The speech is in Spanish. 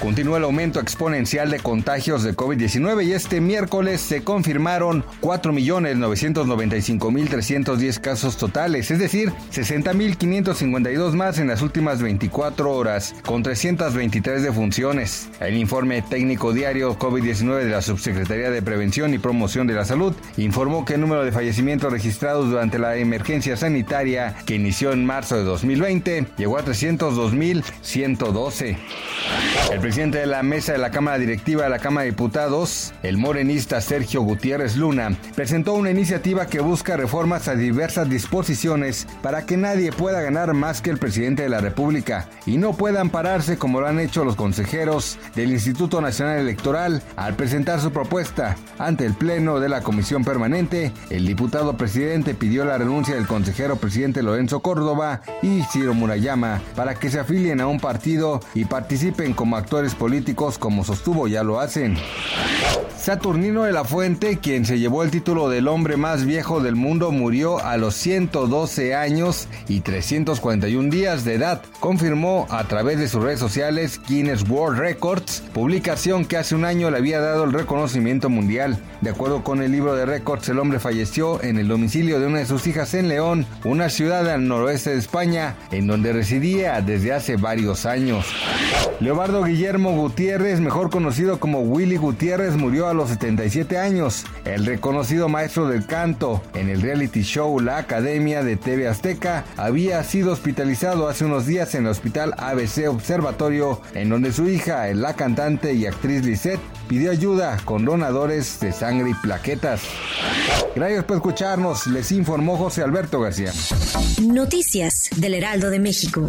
Continúa el aumento exponencial de contagios de COVID-19 y este miércoles se confirmaron 4.995.310 casos totales, es decir, 60.552 más en las últimas 24 horas, con 323 defunciones. El informe técnico diario COVID-19 de la Subsecretaría de Prevención y Promoción de la Salud informó que el número de fallecimientos registrados durante la emergencia sanitaria que inició en marzo de 2020 llegó a 302.112. El presidente de la mesa de la Cámara Directiva de la Cámara de Diputados, el morenista Sergio Gutiérrez Luna, presentó una iniciativa que busca reformas a diversas disposiciones para que nadie pueda ganar más que el presidente de la República y no pueda ampararse como lo han hecho los consejeros del Instituto Nacional Electoral al presentar su propuesta ante el Pleno de la Comisión Permanente. El diputado presidente pidió la renuncia del consejero presidente Lorenzo Córdoba y Ciro Murayama para que se afilien a un partido y participen como actores políticos como sostuvo ya lo hacen. Saturnino de la Fuente, quien se llevó el título del hombre más viejo del mundo, murió a los 112 años y 341 días de edad, confirmó a través de sus redes sociales Guinness World Records, publicación que hace un año le había dado el reconocimiento mundial. De acuerdo con el libro de récords, el hombre falleció en el domicilio de una de sus hijas en León, una ciudad al noroeste de España, en donde residía desde hace varios años. Leobardo Guillermo Gutiérrez, mejor conocido como Willy Gutiérrez, murió a los 77 años. El reconocido maestro del canto en el reality show La Academia de TV Azteca había sido hospitalizado hace unos días en el hospital ABC Observatorio, en donde su hija, la cantante y actriz Lisette, pidió ayuda con donadores de sangre y plaquetas. Gracias por escucharnos, les informó José Alberto García. Noticias del Heraldo de México.